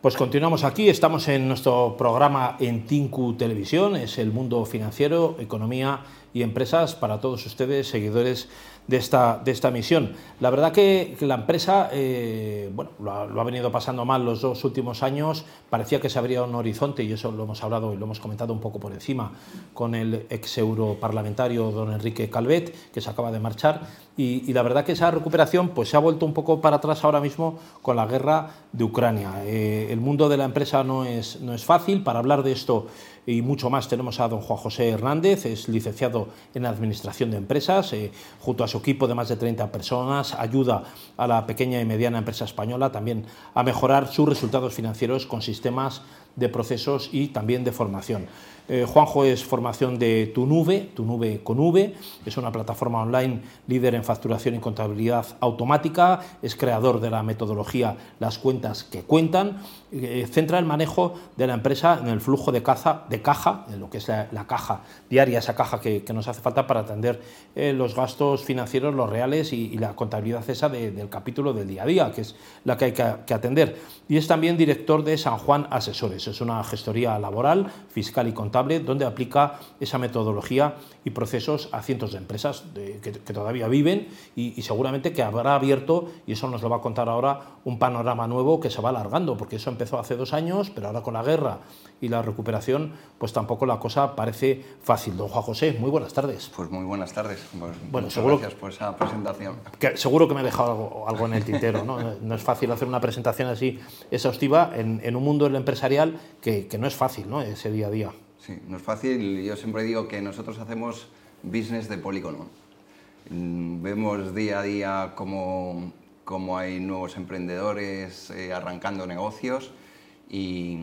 Pues continuamos aquí, estamos en nuestro programa en Tinku Televisión, es el mundo financiero, economía y empresas para todos ustedes, seguidores de esta, de esta misión. La verdad que la empresa eh, bueno, lo ha, venido pasando mal los dos últimos años, parecía que se abría un horizonte y eso lo hemos hablado y lo hemos comentado un poco por encima con el ex europarlamentario don Enrique Calvet, que se acaba de marchar, y, la verdad que esa recuperación pues, se ha vuelto un poco para atrás ahora mismo con la guerra de Ucrania. Eh, el mundo de la empresa no es, no es fácil, para hablar de esto y mucho más tenemos a don Juan José Hernández, es licenciado en Administración de Empresas, eh, junto a su equipo de más de 30 personas, ayuda a la pequeña y mediana empresa española también a mejorar sus resultados financieros con sistemas de procesos y también de formación. Eh, Juanjo es formación de Tu Nube, Tu Nube con V, es una plataforma online líder en facturación y contabilidad automática, es creador de la metodología Las cuentas que cuentan, eh, centra el manejo de la empresa en el flujo de, caza, de caja, en lo que es la, caja diaria, esa caja que, nos hace falta para atender eh, los gastos financieros, los reales y, la contabilidad esa del capítulo del día a día, que es la que hay que atender. Y es también director de San Juan Asesores, es una gestoría laboral, fiscal y contable donde aplica esa metodología y procesos a cientos de empresas que, todavía viven y, seguramente que habrá abierto, y eso nos lo va a contar ahora, un panorama nuevo que se va alargando, porque eso empezó hace dos años, pero ahora con la guerra y la recuperación, pues tampoco la cosa parece fácil. Don Juan José, muy buenas tardes. Pues muy buenas tardes. Pues bueno, seguro, gracias por esa presentación. Que, seguro que me he dejado algo, en el tintero, ¿no? no es fácil hacer una presentación así exhaustiva en, un mundo empresarial que, que no es fácil, ¿no? Ese día a día. Sí, no es fácil. Yo siempre digo que nosotros hacemos business de polígono. Mm, vemos día a día cómo, cómo hay nuevos emprendedores eh, arrancando negocios y,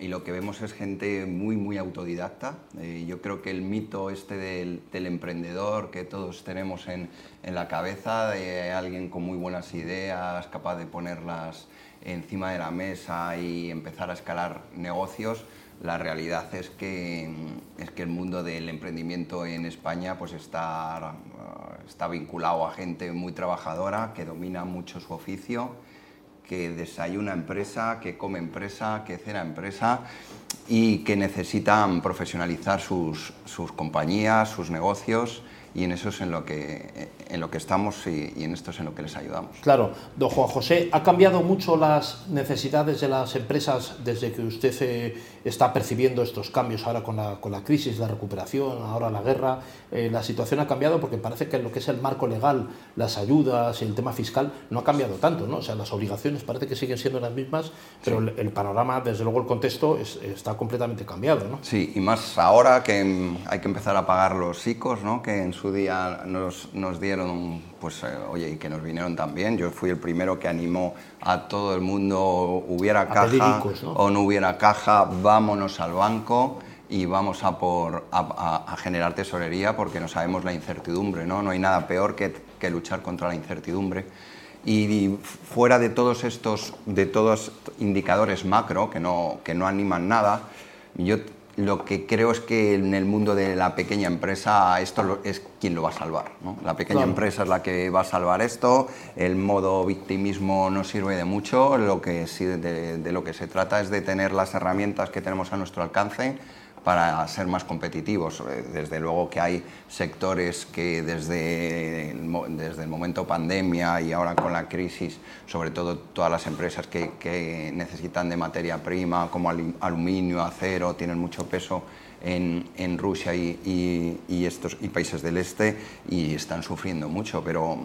y, lo que vemos es gente muy, muy autodidacta. Eh, yo creo que el mito este del, del emprendedor que todos tenemos en, en, la cabeza, de alguien con muy buenas ideas, capaz de ponerlas encima de la mesa y empezar a escalar negocios, la realidad es que, es que el mundo del emprendimiento en España pues está, está vinculado a gente muy trabajadora, que domina mucho su oficio, que desayuna empresa, que come empresa, que cena empresa y que necesitan profesionalizar sus, sus compañías, sus negocios y en eso es en lo que, en lo que estamos y, en esto es en lo que les ayudamos. Claro, don Juan José, ¿ha cambiado mucho las necesidades de las empresas desde que usted eh, está percibiendo estos cambios ahora con la, con la crisis, la recuperación, ahora la guerra? Eh, la situación ha cambiado porque parece que en lo que es el marco legal, las ayudas y el tema fiscal no ha cambiado tanto, ¿no? O sea, las obligaciones parece que siguen siendo las mismas, pero el, panorama, desde luego el contexto está completamente cambiado, ¿no? Sí, y más ahora que hay que empezar a pagar los ICOs, ¿no? Que en su día nos, nos dieron, pues, eh, oye, y que nos vinieron también. Yo fui el primero que animó a todo el mundo, hubiera caja o no hubiera caja, vámonos al banco y vamos a, por, a, generar tesorería porque no sabemos la incertidumbre, ¿no? No hay nada peor que, que luchar contra la incertidumbre. Y, fuera de todos estos de todos indicadores macro que no, que no animan nada, yo lo que creo es que en el mundo de la pequeña empresa esto es quien lo va a salvar. La pequeña empresa es la que va a salvar esto, el modo victimismo no sirve de mucho, lo que de, de lo que se trata es de tener las herramientas que tenemos a nuestro alcance para ser más competitivos. Eh, desde luego que hay sectores que desde el, desde el momento pandemia y ahora con la crisis, sobre todo todas las empresas que, necesitan de materia prima como aluminio, acero, tienen mucho peso en, en Rusia y, y, estos, y países del este y están sufriendo mucho, pero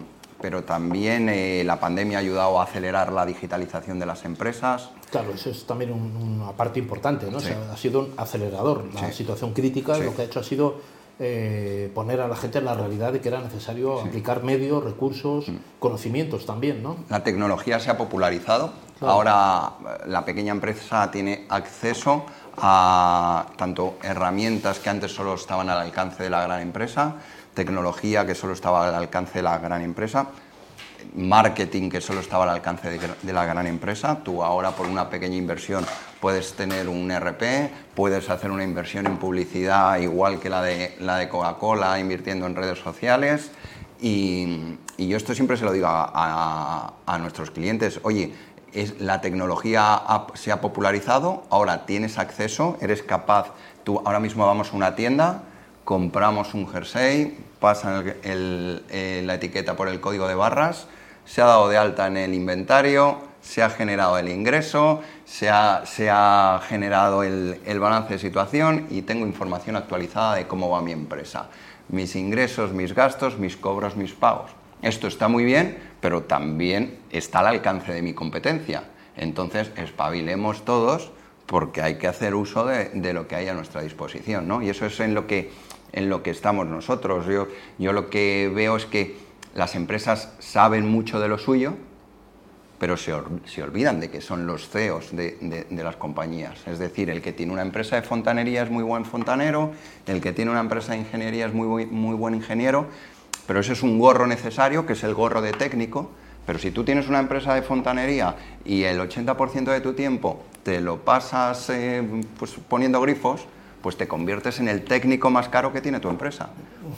pero también eh, la pandemia ha ayudado a acelerar la digitalización de las empresas. Claro, eso es también una parte importante, ¿no? ha sido un acelerador. La situación crítica lo que ha hecho ha sido eh, poner a la gente en la realidad de que era necesario aplicar medios, recursos, mm. conocimientos también, ¿no? La tecnología se ha popularizado. Ahora eh, la pequeña empresa tiene acceso a tanto herramientas que antes solo estaban al alcance de la gran empresa, tecnología que solo estaba al alcance de la gran empresa, marketing que solo estaba al alcance de, la gran empresa. Tú ahora por una pequeña inversión puedes tener un RP, puedes hacer una inversión en publicidad igual que la de, la de Coca-Cola invirtiendo en redes sociales. Y, yo esto siempre se lo digo a, nuestros clientes, oye, es, la tecnología se ha popularizado, ahora tienes acceso, eres capaz, tú ahora mismo vamos a una tienda, compramos un jersey, pasan eh, la etiqueta por el código de barras, se ha dado de alta en el inventario, se ha generado el ingreso, se ha, generado el, el, balance de situación y tengo información actualizada de cómo va mi empresa. Mis ingresos, mis gastos, mis cobros, mis pagos. Esto está muy bien, pero también está al alcance de mi competencia. Entonces, espabilemos todos porque hay que hacer uso de, lo que hay a nuestra disposición, ¿no? Y eso es en lo que, en lo que estamos nosotros. Yo, yo lo que veo es que las empresas saben mucho de lo suyo, pero se, olvidan de que son los CEOs de, las compañías. Es decir, el que tiene una empresa de fontanería es muy buen fontanero, el que tiene una empresa de ingeniería es muy, muy buen ingeniero, pero ese es un gorro necesario, que es el gorro de técnico, pero si tú tienes una empresa de fontanería y el 80% de tu tiempo te lo pasas eh, pues, poniendo grifos, pues te conviertes en el técnico más caro que tiene tu empresa.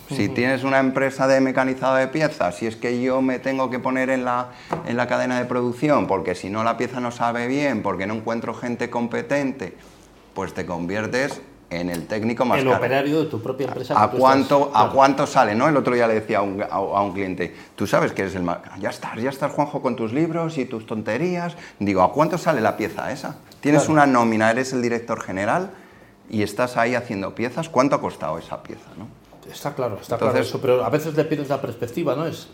Si tienes una empresa de mecanizado de piezas, si es que yo me tengo que poner en la, en la cadena de producción, porque si no la pieza no sabe bien, porque no encuentro gente competente, pues te conviertes en el técnico más el operario de tu propia empresa. ¿A, cuánto, ¿A cuánto sale? ¿no? El otro día le decía a un, a, un, cliente, tú sabes que eres el más... Ya estás, ya estás, Juanjo, con tus libros y tus tonterías. Digo, ¿a cuánto sale la pieza esa? Tienes una nómina, eres el director general y estás ahí haciendo piezas, ¿cuánto ha costado esa pieza? ¿no? Está claro, está claro eso, pero a veces le pierdes la perspectiva, ¿no? Es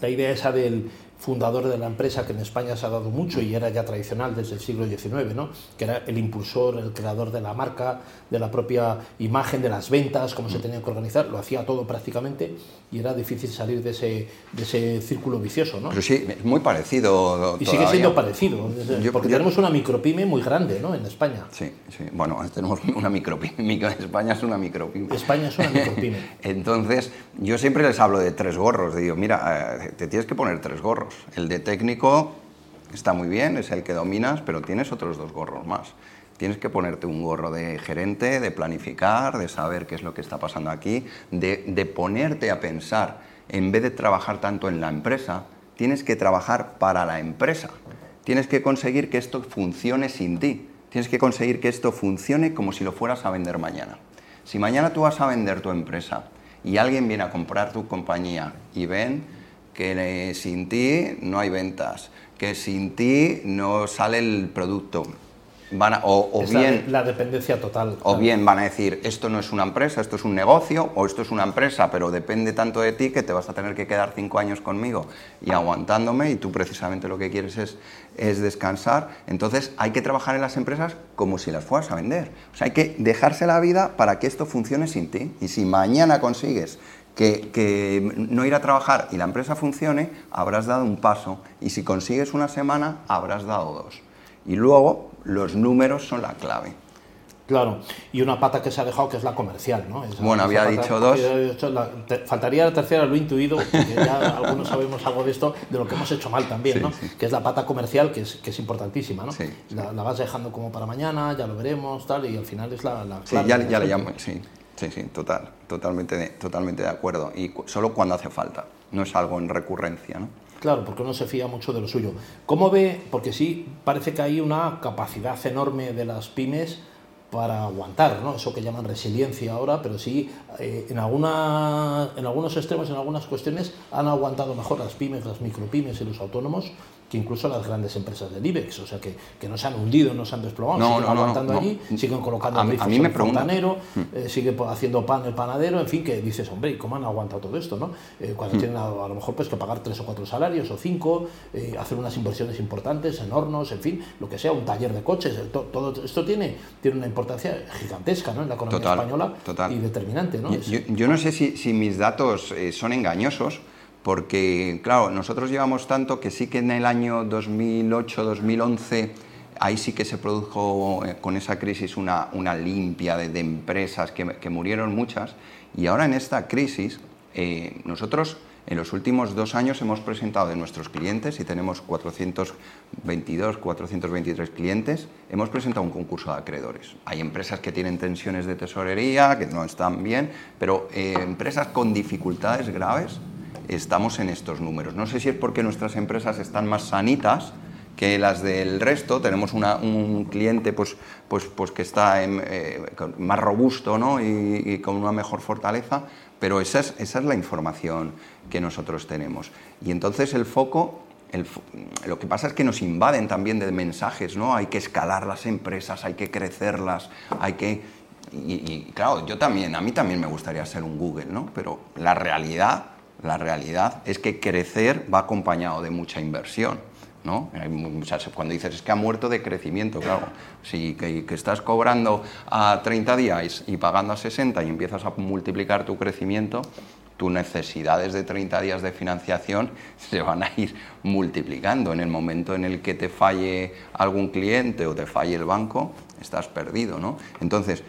la idea esa del fundador de la empresa que en España se ha dado mucho y era ya tradicional desde el siglo XIX, ¿no? que era el impulsor, el creador de la marca, de la propia imagen, de las ventas, cómo se tenía que organizar, lo hacía todo prácticamente y era difícil salir de ese, de ese círculo vicioso. ¿no? Pero sí, es muy parecido. Y sigue siendo parecido, porque tenemos una micropyme muy grande ¿no? en España. Sí, sí, bueno, tenemos una micropyme, España es una micropyme. España es una micropyme. Entonces, yo siempre les hablo de tres gorros, digo, mira, eh, te tienes que poner tres gorros. El de técnico está muy bien, es el que dominas, pero tienes otros dos gorros más. Tienes que ponerte un gorro de gerente, de planificar, de saber qué es lo que está pasando aquí, de, ponerte a pensar, en vez de trabajar tanto en la empresa, tienes que trabajar para la empresa. Tienes que conseguir que esto funcione sin ti. Tienes que conseguir que esto funcione como si lo fueras a vender mañana. Si mañana tú vas a vender tu empresa y alguien viene a comprar tu compañía y ven que sin ti no hay ventas, que sin ti no sale el producto. Van o, bien la, dependencia total. O bien van a decir, esto no es una empresa, esto es un negocio, o esto es una empresa, pero depende tanto de ti que te vas a tener que quedar cinco años conmigo y aguantándome, y tú precisamente lo que quieres es, es descansar. Entonces hay que trabajar en las empresas como si las fueras a vender. O sea, hay que dejarse la vida para que esto funcione sin ti. Y si mañana consigues que, no ir a trabajar y la empresa funcione, habrás dado un paso. Y si consigues una semana, habrás dado dos. Y luego los números son la clave. Claro, y una pata que se ha dejado que es la comercial, ¿no? bueno, había dicho dos. faltaría la tercera, lo he intuido, porque ya algunos sabemos algo de esto, de lo que hemos hecho mal también, ¿no? Que es la pata comercial, que es, que es importantísima, ¿no? La, la, vas dejando como para mañana, ya lo veremos, tal, y al final es la... la sí, ya, ya le llamo, sí. Sí, sí, total, totalmente, de, totalmente de acuerdo. Y solo cuando hace falta, no es algo en recurrencia, ¿no? Claro, porque uno se fía mucho de lo suyo. ¿Cómo ve? Porque sí, parece que hay una capacidad enorme de las pymes para aguantar, ¿no? Eso que llaman resiliencia ahora, pero sí, eh, en, alguna, en algunos extremos, en algunas cuestiones, han aguantado mejor las pymes, las micropymes y los autónomos que incluso las grandes empresas del IBEX, o sea, que, que no se han hundido, no se han desplomado, siguen aguantando allí, siguen colocando a, a mí me fontanero, mm. eh, sigue haciendo pan el panadero, en fin, que dices, hombre, ¿y cómo han aguantado todo esto? ¿no? Eh, cuando mm. tienen a, lo mejor pues que pagar tres o cuatro salarios o cinco, eh, hacer unas inversiones importantes en hornos, en fin, lo que sea, un taller de coches, todo esto tiene, tiene una importancia gigantesca ¿no? en la economía española y determinante. ¿no? Yo, yo, no sé si, si mis datos son engañosos, porque, claro, nosotros llevamos tanto que sí que en el año 2008-2011 ahí sí que se produjo eh, con esa crisis una, una limpia de, empresas que, que, murieron muchas y ahora en esta crisis eh, nosotros en los últimos dos años hemos presentado de nuestros clientes y tenemos 422, 423 clientes, hemos presentado un concurso de acreedores. Hay empresas que tienen tensiones de tesorería, que no están bien, pero eh, empresas con dificultades graves estamos en estos números. No sé si es porque nuestras empresas están más sanitas que las del resto. Tenemos un cliente pues, pues, pues que está eh, más robusto ¿no? y, con una mejor fortaleza, pero esa es, esa es la información que nosotros tenemos. Y entonces el foco lo que pasa es que nos invaden también de mensajes, ¿no? Hay que escalar las empresas, hay que crecerlas, hay que... Y, y, claro, yo también, a mí también me gustaría ser un Google, ¿no? Pero la realidad, la realidad es que crecer va acompañado de mucha inversión. ¿no? Cuando dices es que ha muerto de crecimiento, claro, si que, estás cobrando a 30 días y pagando a 60 y empiezas a multiplicar tu crecimiento, tus necesidades de 30 días de financiación se van a ir multiplicando. En el momento en el que te falle algún cliente o te falle el banco, estás perdido, ¿no? Entonces,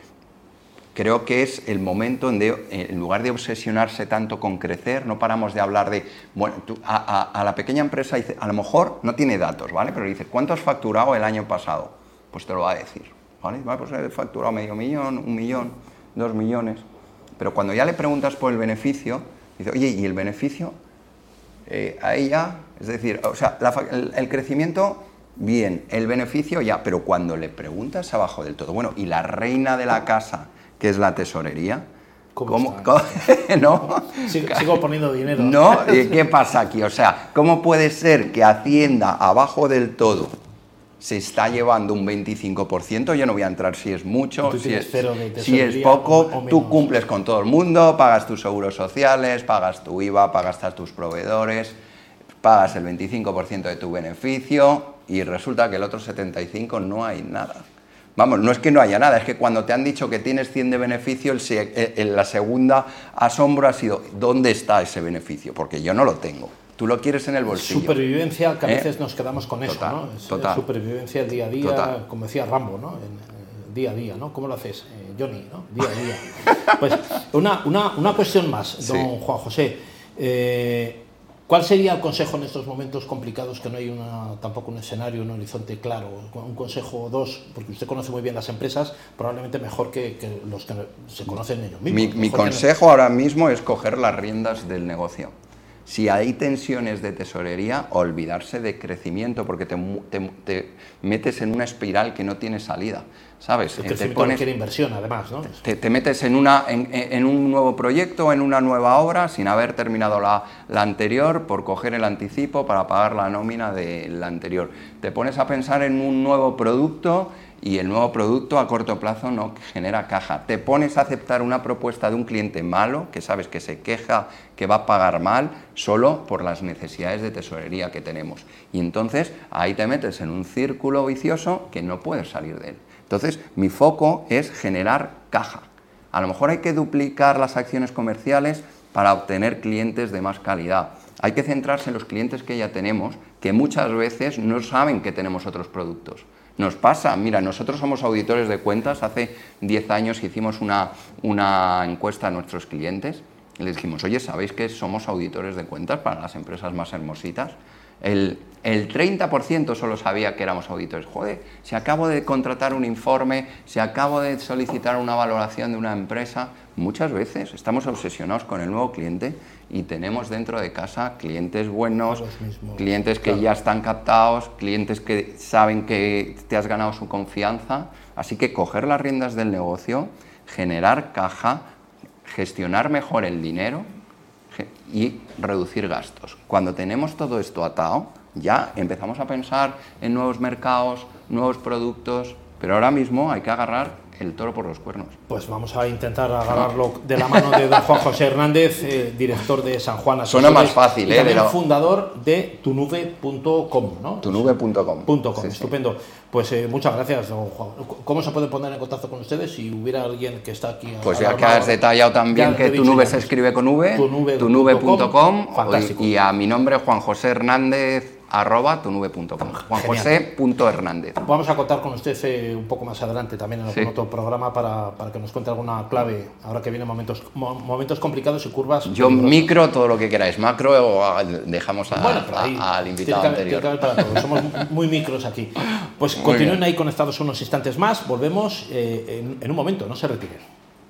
creo que es el momento en, en lugar de obsesionarse tanto con crecer, no paramos de hablar de, bueno, a, la pequeña empresa a lo mejor no tiene datos, ¿vale? Pero dice, ¿cuánto has facturado el año pasado? Pues te lo va a decir, ¿vale? pues he facturado medio millón, un millón, dos millones. Pero cuando ya le preguntas por el beneficio, dice, oye, ¿y el beneficio? Eh, a ella, es decir, o sea, el crecimiento bien, el beneficio ya, pero cuando le preguntas abajo del todo, bueno, ¿y la reina de la casa que es la tesorería. ¿Cómo, ¿No? Sigo, poniendo dinero. ¿No? ¿Y qué pasa aquí? O sea, ¿cómo puede ser que Hacienda abajo del todo se está llevando un 25%? Yo no voy a entrar si es mucho, si es, si es, poco. tú cumples con todo el mundo, pagas tus seguros sociales, pagas tu IVA, pagas tus proveedores, pagas el 25% de tu beneficio y resulta que el otro 75% no hay nada. Vamos, no es que no haya nada, es que cuando te han dicho que tienes 100 de beneficio, el, la segunda asombro ha sido, ¿dónde está ese beneficio? Porque yo no lo tengo. Tú lo quieres en el bolsillo. Supervivencia, que a ¿Eh? veces nos quedamos con eso, ¿no? total. Supervivencia día a día, como decía Rambo, ¿no? En, día a día, ¿no? ¿Cómo lo haces, eh, Johnny, ¿no? Día a día. Pues una, una, una cuestión más, don Juan José. Eh, ¿Cuál sería el consejo en estos momentos complicados que no hay una, tampoco un escenario, un horizonte claro? Un consejo o dos, porque usted conoce muy bien las empresas, probablemente mejor que, los que se conocen ellos mismos. Mi, consejo ahora mismo es coger las riendas del negocio. Si hay tensiones de tesorería, olvidarse de crecimiento, porque te, te metes en una espiral que no tiene salida. ¿sabes? El te pones, inversión, además, ¿no? Te, metes en, una, en, un nuevo proyecto, en una nueva obra, sin haber terminado la, la, anterior, por coger el anticipo para pagar la nómina de la anterior. Te pones a pensar en un nuevo producto y el nuevo producto a corto plazo no genera caja. Te pones a aceptar una propuesta de un cliente malo, que sabes que se queja, que va a pagar mal, solo por las necesidades de tesorería que tenemos. Y entonces ahí te metes en un círculo vicioso que no puedes salir de él. Entonces, mi foco es generar caja. A lo mejor hay que duplicar las acciones comerciales para obtener clientes de más calidad. Hay que centrarse en los clientes que ya tenemos, que muchas veces no saben que tenemos otros productos. Nos pasa, mira, nosotros somos auditores de cuentas, hace 10 años hicimos una, una encuesta a nuestros clientes y les dijimos, oye, ¿sabéis que somos auditores de cuentas para las empresas más hermositas? El, 30% solo sabía que éramos auditores. Joder, si acabo de contratar un informe, si acabo de solicitar una valoración de una empresa, muchas veces estamos obsesionados con el nuevo cliente y tenemos dentro de casa clientes buenos, clientes que ya están captados, clientes que saben que te has ganado su confianza. Así que coger las riendas del negocio, generar caja, gestionar mejor el dinero y reducir gastos. Cuando tenemos todo esto atado, ya empezamos a pensar en nuevos mercados, nuevos productos, pero ahora mismo hay que agarrar el toro por los cuernos. Pues vamos a intentar agarrarlo de la mano de don Juan José Hernández, eh, director de San Juan Asesores, Suena más fácil, ¿eh? También fundador de tunube.com, ¿no? Tunube.com. estupendo. Pues eh, muchas gracias, don Juan. ¿Cómo se puede poner en contacto con ustedes si hubiera alguien que está aquí? Pues ya que has detallado también que Tunube se escribe con V, tunube.com y a mi nombre Juan José Hernández arroba tunube.com. Juanjosé.hernández. Vamos a contar con usted eh, un poco más adelante también en algún otro programa para, para, que nos cuente alguna clave ahora que vienen momentos, momentos complicados y curvas. Yo micro todo lo que queráis, macro dejamos al invitado anterior. Somos muy micros aquí. Pues continúen ahí conectados unos instantes más, volvemos eh, en, en un momento, no se retiren.